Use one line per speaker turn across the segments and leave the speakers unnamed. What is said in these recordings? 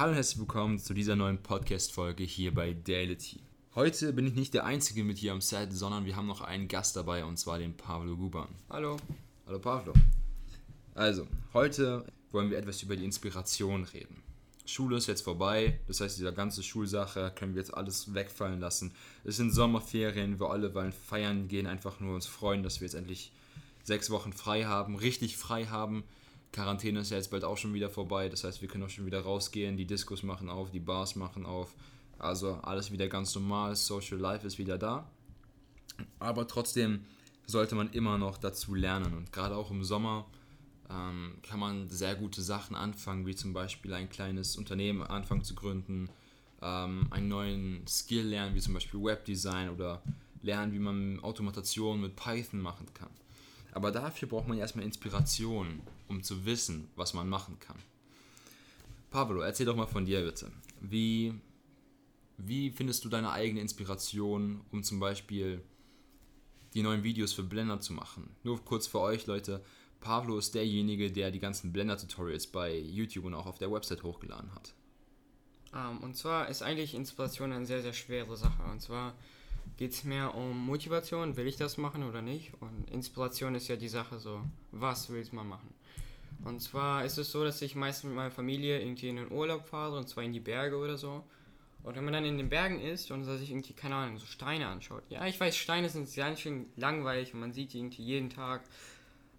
Hallo und herzlich willkommen zu dieser neuen Podcast-Folge hier bei Daility. Heute bin ich nicht der Einzige mit hier am Set, sondern wir haben noch einen Gast dabei und zwar den Pavlo Guban.
Hallo.
Hallo Pavlo. Also, heute wollen wir etwas über die Inspiration reden. Schule ist jetzt vorbei, das heißt, diese ganze Schulsache können wir jetzt alles wegfallen lassen. Es sind Sommerferien, wir alle wollen feiern gehen, einfach nur uns freuen, dass wir jetzt endlich sechs Wochen frei haben, richtig frei haben. Quarantäne ist ja jetzt bald auch schon wieder vorbei, das heißt, wir können auch schon wieder rausgehen, die Diskos machen auf, die Bars machen auf, also alles wieder ganz normal, Social Life ist wieder da. Aber trotzdem sollte man immer noch dazu lernen und gerade auch im Sommer ähm, kann man sehr gute Sachen anfangen, wie zum Beispiel ein kleines Unternehmen anfangen zu gründen, ähm, einen neuen Skill lernen, wie zum Beispiel Webdesign oder lernen, wie man Automation mit Python machen kann. Aber dafür braucht man erstmal Inspiration, um zu wissen, was man machen kann. Pablo, erzähl doch mal von dir bitte. Wie, wie findest du deine eigene Inspiration, um zum Beispiel die neuen Videos für Blender zu machen? Nur kurz für euch, Leute. Pablo ist derjenige, der die ganzen Blender-Tutorials bei YouTube und auch auf der Website hochgeladen hat.
Um, ähm, und zwar ist eigentlich Inspiration eine sehr, sehr schwere Sache. Und zwar geht es mehr um Motivation, will ich das machen oder nicht? Und Inspiration ist ja die Sache so, was will man machen? Und zwar ist es so, dass ich meistens mit meiner Familie irgendwie in den Urlaub fahre, und zwar in die Berge oder so. Und wenn man dann in den Bergen ist und sich irgendwie, keine Ahnung, so Steine anschaut. Ja, ich weiß, Steine sind ganz schön langweilig und man sieht die irgendwie jeden Tag.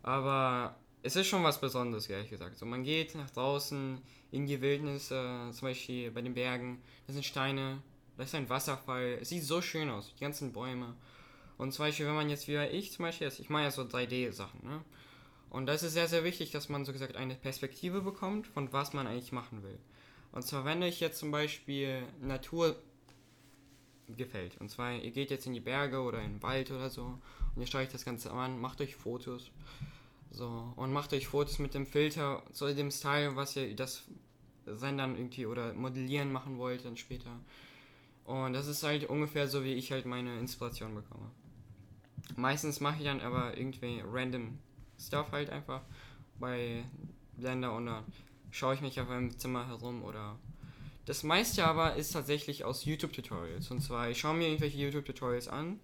Aber es ist schon was Besonderes, ehrlich gesagt. So, man geht nach draußen in die Wildnis, äh, zum Beispiel bei den Bergen, da sind Steine, da ist ein Wasserfall. Es sieht so schön aus, die ganzen Bäume. Und zum Beispiel, wenn man jetzt wie ich zum Beispiel, ich mache ja so 3D-Sachen, ne? Und da ist sehr, sehr wichtig, dass man so gesagt eine Perspektive bekommt, von was man eigentlich machen will. Und zwar, wenn euch jetzt zum Beispiel Natur gefällt, und zwar ihr geht jetzt in die Berge oder in den Wald oder so und ihr schaut euch das Ganze an, macht euch Fotos. So, und macht euch Fotos mit dem Filter zu dem Style, was ihr das sein dann irgendwie oder modellieren machen wollt dann später. Und das ist halt ungefähr so, wie ich halt meine Inspiration bekomme. Meistens mache ich dann aber irgendwie random Stuff halt einfach bei Blender und dann schaue ich mich auf einem Zimmer herum oder das meiste aber ist tatsächlich aus YouTube-Tutorials. Und zwar, ich schaue mir irgendwelche YouTube-Tutorials an,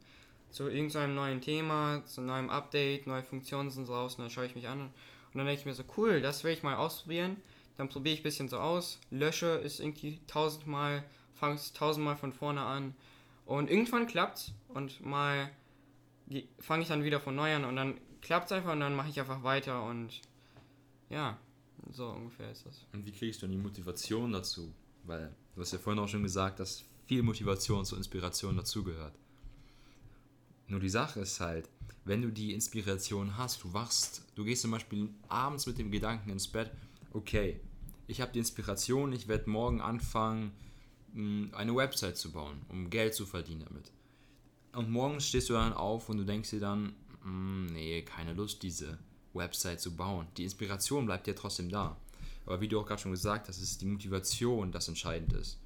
zu irgendeinem neuen Thema, zu einem neuen Update, neue Funktionen sind draußen, dann schaue ich mich an und dann denke ich mir so, cool, das will ich mal ausprobieren. Dann probiere ich ein bisschen so aus, lösche es irgendwie tausendmal fange es tausendmal von vorne an und irgendwann klappt's und mal fange ich dann wieder von neu an und dann klappt es einfach und dann mache ich einfach weiter und ja, so ungefähr ist das.
Und wie kriegst du die Motivation dazu? Weil du hast ja vorhin auch schon gesagt, dass viel Motivation zur Inspiration dazugehört. Nur die Sache ist halt, wenn du die Inspiration hast, du wachst, du gehst zum Beispiel abends mit dem Gedanken ins Bett, okay, ich habe die Inspiration, ich werde morgen anfangen, eine Website zu bauen, um Geld zu verdienen damit. Und morgens stehst du dann auf und du denkst dir dann, nee, keine Lust, diese Website zu bauen. Die Inspiration bleibt ja trotzdem da. Aber wie du auch gerade schon gesagt hast, ist die Motivation das entscheidend ist.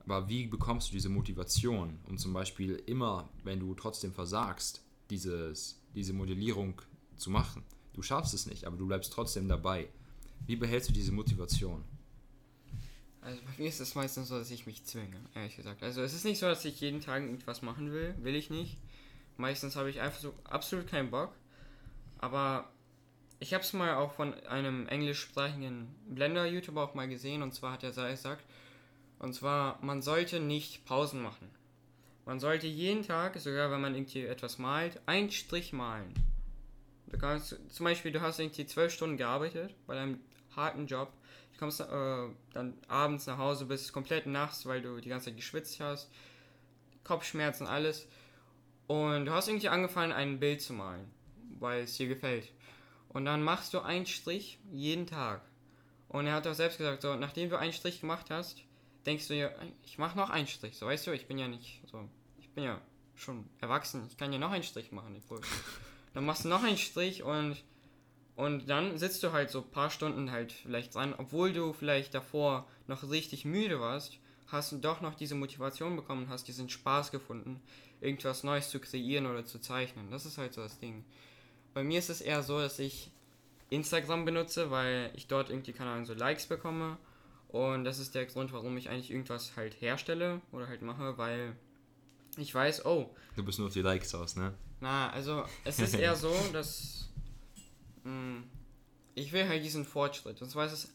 Aber wie bekommst du diese Motivation, um zum Beispiel immer, wenn du trotzdem versagst, dieses, diese Modellierung zu machen? Du schaffst es nicht, aber du bleibst trotzdem dabei. Wie behältst du diese Motivation?
Also bei mir ist es meistens so, dass ich mich zwinge, ehrlich gesagt. Also es ist nicht so, dass ich jeden Tag irgendwas machen will, will ich nicht. Meistens habe ich einfach so absolut keinen Bock. Aber ich habe es mal auch von einem englischsprachigen Blender-YouTuber auch mal gesehen und zwar hat er gesagt, und zwar, man sollte nicht Pausen machen. Man sollte jeden Tag, sogar wenn man irgendwie etwas malt, einen Strich malen. Du kannst, zum Beispiel, du hast irgendwie zwölf Stunden gearbeitet bei deinem harten Job Du kommst äh, dann abends nach Hause, bist komplett nachts, weil du die ganze Zeit geschwitzt hast, Kopfschmerzen, alles. Und du hast irgendwie angefangen, ein Bild zu malen, weil es dir gefällt. Und dann machst du einen Strich jeden Tag. Und er hat auch selbst gesagt, so, nachdem du einen Strich gemacht hast, denkst du dir, ich mach noch einen Strich. So, weißt du, ich bin ja nicht so, ich bin ja schon erwachsen, ich kann ja noch einen Strich machen. Dann machst du noch einen Strich und und dann sitzt du halt so ein paar Stunden halt vielleicht dran, obwohl du vielleicht davor noch richtig müde warst, hast du doch noch diese Motivation bekommen, hast diesen Spaß gefunden, irgendwas Neues zu kreieren oder zu zeichnen. Das ist halt so das Ding. Bei mir ist es eher so, dass ich Instagram benutze, weil ich dort irgendwie, keine Ahnung, so Likes bekomme Und das ist der Grund, warum ich eigentlich irgendwas halt herstelle oder halt mache, weil ich weiß, oh.
Du bist nur auf die Likes aus, ne?
Na, also es ist eher so, dass ich will halt diesen Fortschritt. Und zwar ist es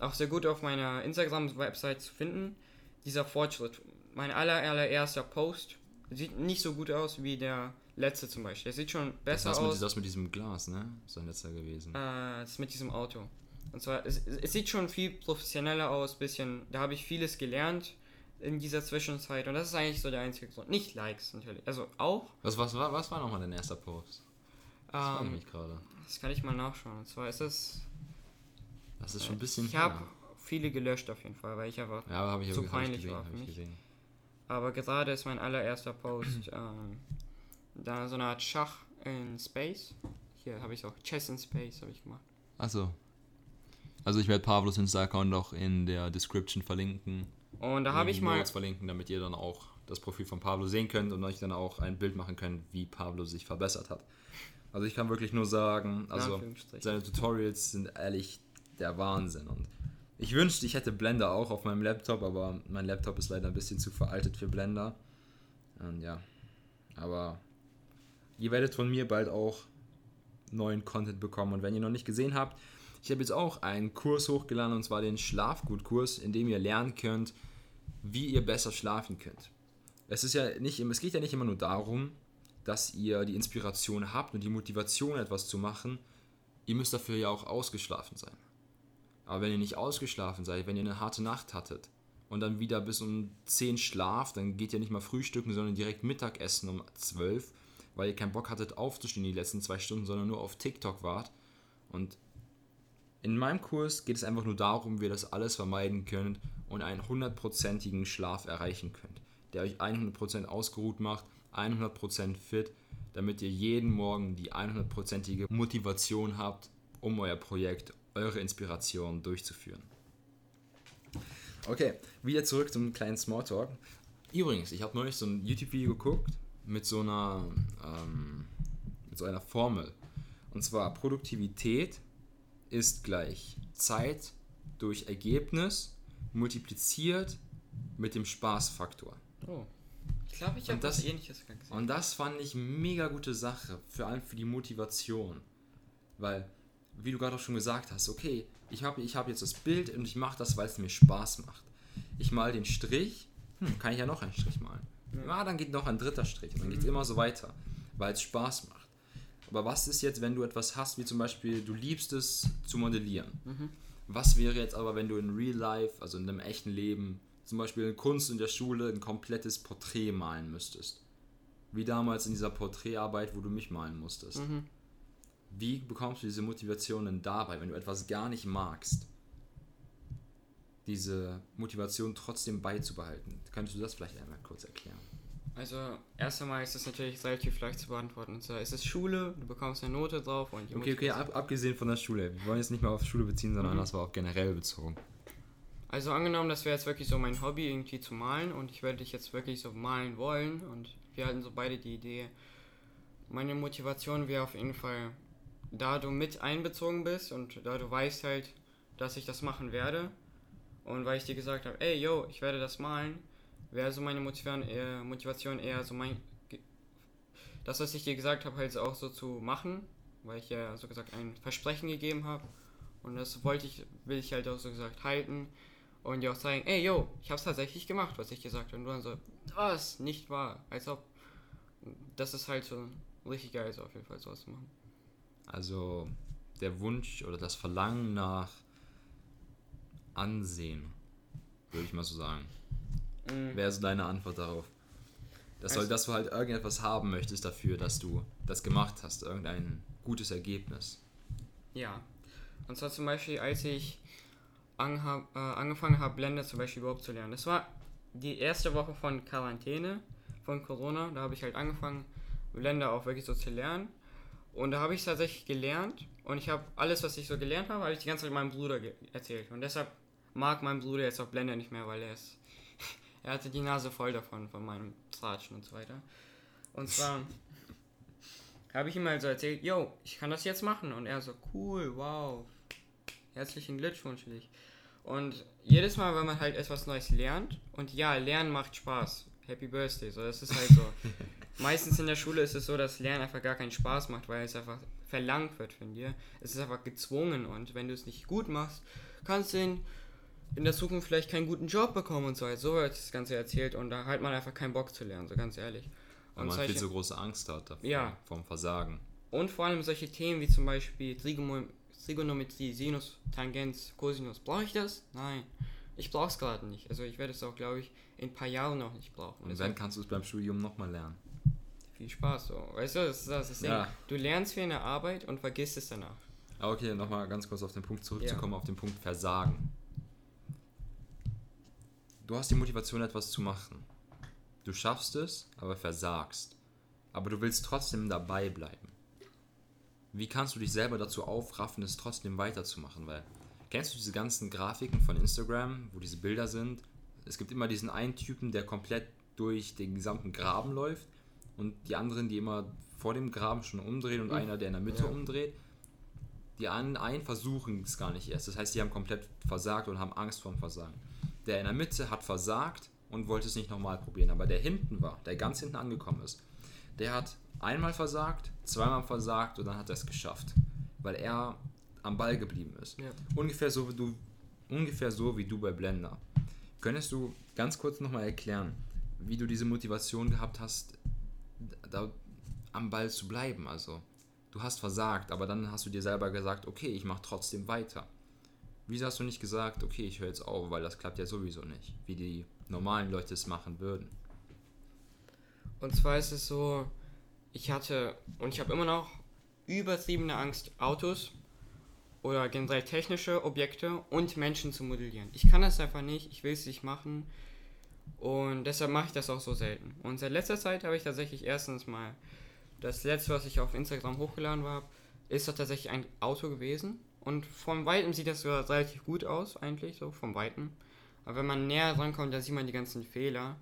auch sehr gut auf meiner Instagram-Website zu finden, dieser Fortschritt. Mein aller, allererster Post sieht nicht so gut aus wie der letzte zum Beispiel. Er sieht schon besser
das
aus.
Mit, das mit diesem Glas, ne? Sein letzter gewesen.
Äh, das mit diesem Auto. Und zwar, es, es sieht schon viel professioneller aus, bisschen, da habe ich vieles gelernt in dieser Zwischenzeit und das ist eigentlich so der einzige Grund. Nicht Likes natürlich, also auch.
Was, was, war, was war nochmal dein erster Post? Das ähm, nämlich gerade.
Das kann ich mal nachschauen. Und zwar ist es.
Das ist schon ein bisschen.
Ich habe viele gelöscht auf jeden Fall, weil ich einfach
ja, hab ich
zu peinlich gesehen, war für mich. Aber gerade ist mein allererster Post ähm, da so eine Art Schach in Space. Hier habe ich auch Chess in Space habe ich gemacht.
Achso. Also ich werde Pavlos Insta-Account auch in der Description verlinken.
Und da habe ich mal
verlinken, damit ihr dann auch das Profil von Pablo sehen könnt und euch dann auch ein Bild machen könnt, wie Pablo sich verbessert hat. Also ich kann wirklich nur sagen, also seine Tutorials sind ehrlich der Wahnsinn und ich wünschte, ich hätte Blender auch auf meinem Laptop, aber mein Laptop ist leider ein bisschen zu veraltet für Blender. Und ja, aber ihr werdet von mir bald auch neuen Content bekommen und wenn ihr noch nicht gesehen habt, ich habe jetzt auch einen Kurs hochgeladen und zwar den Schlafgutkurs, in dem ihr lernen könnt, wie ihr besser schlafen könnt. Es, ist ja nicht, es geht ja nicht immer nur darum, dass ihr die Inspiration habt und die Motivation, etwas zu machen. Ihr müsst dafür ja auch ausgeschlafen sein. Aber wenn ihr nicht ausgeschlafen seid, wenn ihr eine harte Nacht hattet und dann wieder bis um 10 schlaft, dann geht ihr nicht mal frühstücken, sondern direkt Mittagessen um 12, weil ihr keinen Bock hattet aufzustehen die letzten zwei Stunden, sondern nur auf TikTok wart. Und in meinem Kurs geht es einfach nur darum, wie ihr das alles vermeiden könnt und einen hundertprozentigen Schlaf erreichen könnt, der euch 100% ausgeruht macht, 100% fit, damit ihr jeden Morgen die 100%ige Motivation habt, um euer Projekt, eure Inspiration durchzuführen. Okay, wieder zurück zum kleinen Smalltalk. Übrigens, ich habe neulich so ein YouTube-Video geguckt mit so einer ähm, mit so einer Formel. Und zwar Produktivität ist gleich Zeit durch Ergebnis multipliziert mit dem Spaßfaktor.
Oh. Ich glaube, ich habe das ähnliches gesehen.
Und das fand ich mega gute Sache, vor allem für die Motivation. Weil, wie du gerade auch schon gesagt hast, okay, ich habe ich hab jetzt das Bild und ich mache das, weil es mir Spaß macht. Ich mal den Strich, hm, kann ich ja noch einen Strich malen. Ja, ah, dann geht noch ein dritter Strich dann geht es mhm. immer so weiter, weil es Spaß macht. Aber was ist jetzt, wenn du etwas hast, wie zum Beispiel, du liebst es zu modellieren? Mhm. Was wäre jetzt aber, wenn du in Real Life, also in deinem echten Leben, zum Beispiel in Kunst in der Schule ein komplettes Porträt malen müsstest? Wie damals in dieser Porträtarbeit, wo du mich malen musstest. Mhm. Wie bekommst du diese Motivation denn dabei, wenn du etwas gar nicht magst? Diese Motivation trotzdem beizubehalten. Könntest du das vielleicht einmal kurz erklären?
Also, erst einmal ist es natürlich relativ leicht zu beantworten. Und zwar ist es Schule, du bekommst eine Note drauf und
Okay, okay, ab, abgesehen von der Schule. Wir wollen jetzt nicht mal auf Schule beziehen, sondern mhm. das war auch generell bezogen.
Also angenommen, das wäre jetzt wirklich so mein Hobby, irgendwie zu malen und ich würde dich jetzt wirklich so malen wollen und wir hatten so beide die Idee. Meine Motivation wäre auf jeden Fall, da du mit einbezogen bist und da du weißt halt, dass ich das machen werde und weil ich dir gesagt habe, ey, yo, ich werde das malen, wäre so meine Motivation eher so mein. Das, was ich dir gesagt habe, halt auch so zu machen, weil ich ja so gesagt ein Versprechen gegeben habe. Und das wollte ich, will ich halt auch so gesagt halten und dir auch zeigen, ey, yo, ich habe es tatsächlich gemacht, was ich gesagt habe. Und du dann so, was, nicht wahr. Als ob, das ist halt so richtig geil, so auf jeden Fall sowas zu machen.
Also der Wunsch oder das Verlangen nach Ansehen, würde ich mal so sagen. Mhm. Wäre so deine Antwort darauf? Das soll, also dass du halt irgendetwas haben möchtest dafür, dass du das gemacht hast, irgendein gutes Ergebnis.
Ja. Und zwar zum Beispiel, als ich angehab, äh, angefangen habe, Blender zum Beispiel überhaupt zu lernen. Das war die erste Woche von Quarantäne, von Corona. Da habe ich halt angefangen, Blender auch wirklich so zu lernen. Und da habe ich es tatsächlich gelernt. Und ich habe alles, was ich so gelernt habe, habe ich die ganze Zeit meinem Bruder erzählt. Und deshalb mag mein Bruder jetzt auch Blender nicht mehr, weil er ist er hatte die Nase voll davon, von meinem Tratschen und so weiter. Und zwar habe ich ihm halt so erzählt, yo, ich kann das jetzt machen. Und er so, cool, wow, herzlichen Glückwunsch dich. Und jedes Mal, wenn man halt etwas Neues lernt, und ja, Lernen macht Spaß. Happy Birthday, so, das ist halt so. Meistens in der Schule ist es so, dass Lernen einfach gar keinen Spaß macht, weil es einfach verlangt wird von dir. Es ist einfach gezwungen und wenn du es nicht gut machst, kannst du in, in der Zukunft vielleicht keinen guten Job bekommen und so. So wird das Ganze erzählt und da hat man einfach keinen Bock zu lernen, so ganz ehrlich.
Weil
Und
man
solche-
viel zu große Angst hat davor,
Ja.
vom Versagen.
Und vor allem solche Themen wie zum Beispiel Trigono- Trigonometrie, Sinus, Tangens, Cosinus. Brauche ich das? Nein. Ich brauche es gerade nicht. Also ich werde es auch, glaube ich, in ein paar Jahren noch nicht brauchen.
Und
Deshalb
wenn kannst du es beim Studium nochmal lernen.
viel Spaß. So. Weißt du, das ist das, Ding.
Ja.
Du lernst für eine Arbeit und vergisst es danach.
Okay, nochmal ganz kurz auf den Punkt zurückzukommen, auf den Punkt Versagen. Du hast die Motivation, etwas zu machen. Du schaffst es, aber versagst. Aber du willst trotzdem dabei bleiben. Wie kannst du dich selber dazu aufraffen, es trotzdem weiterzumachen? Weil, kennst du diese ganzen Grafiken von Instagram, wo diese Bilder sind? Es gibt immer diesen einen Typen, der komplett durch den gesamten Graben läuft und die anderen, die immer vor dem Graben schon umdrehen und einer, der in der Mitte
Ja.
umdreht. Die einen versuchen es gar nicht erst. Das heißt, die haben komplett versagt und haben Angst vorm Versagen. Der in der Mitte hat versagt und wollte es nicht nochmal probieren. Aber der hinten war, der ganz hinten angekommen ist, der hat einmal versagt, zweimal versagt und dann hat er es geschafft. Weil er am Ball geblieben ist.
Ja.
Ungefähr so wie du, ungefähr so wie du bei Blender. Könntest du ganz kurz nochmal erklären, wie du diese Motivation gehabt hast, da am Ball zu bleiben? Also, du hast versagt, aber dann hast du dir selber gesagt, okay, ich mache trotzdem weiter. Wieso hast du nicht gesagt, okay, ich höre jetzt auf, weil das klappt ja sowieso nicht, wie die normalen Leute es machen würden?
Und zwar ist es so, ich hatte und ich habe immer noch übertriebene Angst, Autos oder generell technische Objekte und Menschen zu modellieren. Ich kann das einfach nicht, ich will es nicht machen und deshalb mache ich das auch so selten. Und seit letzter Zeit habe ich tatsächlich erstens mal das letzte, was ich auf Instagram hochgeladen habe, ist doch tatsächlich ein Auto gewesen. Und vom Weitem sieht das sogar relativ gut aus, eigentlich, so vom Weitem. Aber wenn man näher rankommt, dann sieht man die ganzen Fehler.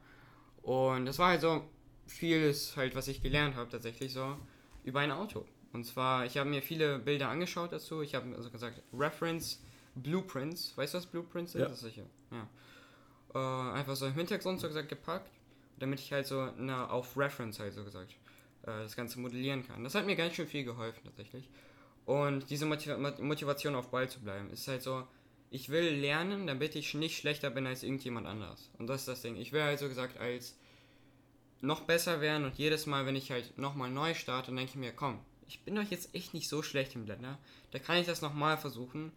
Und das war halt so vieles halt, was ich gelernt habe tatsächlich so über ein Auto. Und zwar, ich habe mir viele Bilder angeschaut dazu. Ich habe also gesagt, Reference Blueprints. Weißt du, was Blueprints sind?
Ja.
Das ist sicher. Ja. Äh, einfach so im Hintergrund so gesagt gepackt, damit ich halt so na, auf Reference halt so gesagt äh, das Ganze modellieren kann. Das hat mir ganz schön viel geholfen tatsächlich. Und diese Motiva Mot- Motivation auf Ball zu bleiben, ist halt so, ich will lernen, damit ich nicht schlechter bin als irgendjemand anders. Und das ist das Ding. Ich will halt so gesagt als noch besser werden und jedes Mal, wenn ich halt nochmal neu starte, dann denke ich mir, komm, ich bin doch jetzt echt nicht so schlecht im Blender. Da kann ich das nochmal versuchen.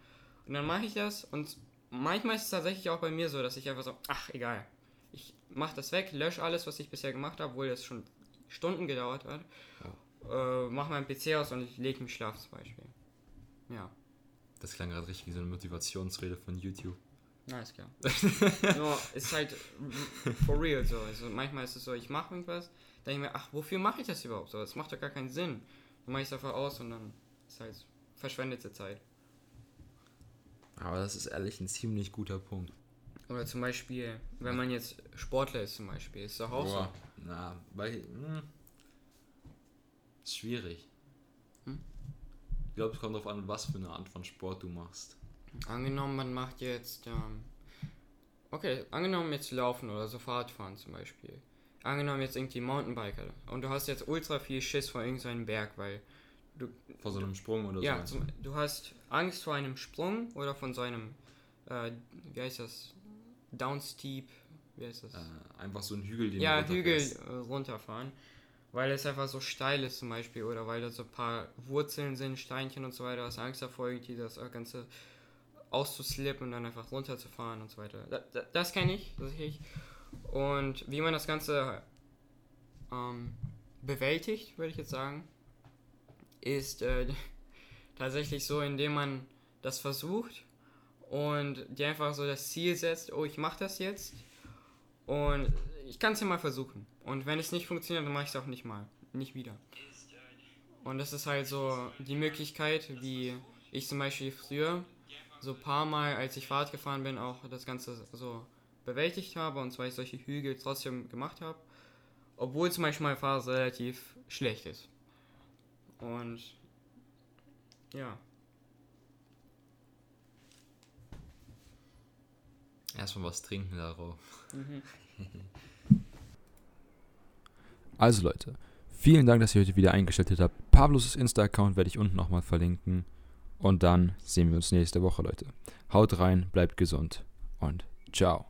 Und dann mache ich das und manchmal ist es tatsächlich auch bei mir so, dass ich einfach so, ach egal. Ich mache das weg, lösche alles, was ich bisher gemacht habe, obwohl das schon Stunden gedauert hat. Äh, mache meinen PC aus und ich lege mich schlafen zum Beispiel. Ja,
Das klang gerade richtig wie so eine Motivationsrede von YouTube.
Ist klar. Nur ist halt for real so. Also manchmal ist es so, ich mache irgendwas, denke ich mir, ach, wofür mache ich das überhaupt so? Das macht doch gar keinen Sinn. Dann mache ich es einfach aus und dann ist halt verschwendete Zeit.
Aber das ist ehrlich ein ziemlich guter Punkt.
Oder zum Beispiel, wenn man jetzt Sportler ist zum Beispiel, ist doch auch so.
Boah, na, weil. Hm, ist schwierig.
Hm?
Ich glaube, es kommt darauf an, was für eine Art von Sport du machst.
Angenommen, man macht jetzt, ähm, okay, angenommen jetzt Laufen oder so Fahrradfahren zum Beispiel. Angenommen jetzt irgendwie Mountainbiker und du hast jetzt ultra viel Schiss vor irgendeinem Berg, weil
Vor so einem Sprung oder
ja,
so.
zum, du hast Angst vor einem Sprung oder von so einem, äh, wie heißt das, Downsteep, wie heißt das?
Äh, einfach so ein Hügel, den
ja,
du
Hügel äh, runterfahren, weil es einfach so steil ist zum Beispiel oder weil da so ein paar Wurzeln sind, Steinchen und so weiter, hast Angst davor, irgendwie das Ganze auszuslippen und dann einfach runterzufahren und so weiter. Da, da, das kenne ich, das kenn ich. Und wie man das Ganze ähm, bewältigt, würde ich jetzt sagen, ist äh, tatsächlich so, indem man das versucht und dir einfach so das Ziel setzt, oh, ich mache das jetzt und ich kann es ja mal versuchen. Und wenn es nicht funktioniert, dann mache ich es auch nicht mal, nicht wieder. Und das ist halt so die Möglichkeit, wie ich zum Beispiel früher so ein paar Mal, als ich Fahrrad gefahren bin, auch das Ganze so bewältigt habe und zwar ich solche Hügel trotzdem gemacht habe, obwohl zum Beispiel mein Fahrrad relativ schlecht ist. Und ja.
Erstmal was trinken darauf.
Mhm.
Also Leute, vielen Dank, dass ihr heute wieder eingeschaltet habt. Pavlos Insta-Account werde ich unten nochmal verlinken. Und dann sehen wir uns nächste Woche, Leute. Haut rein, bleibt gesund und ciao.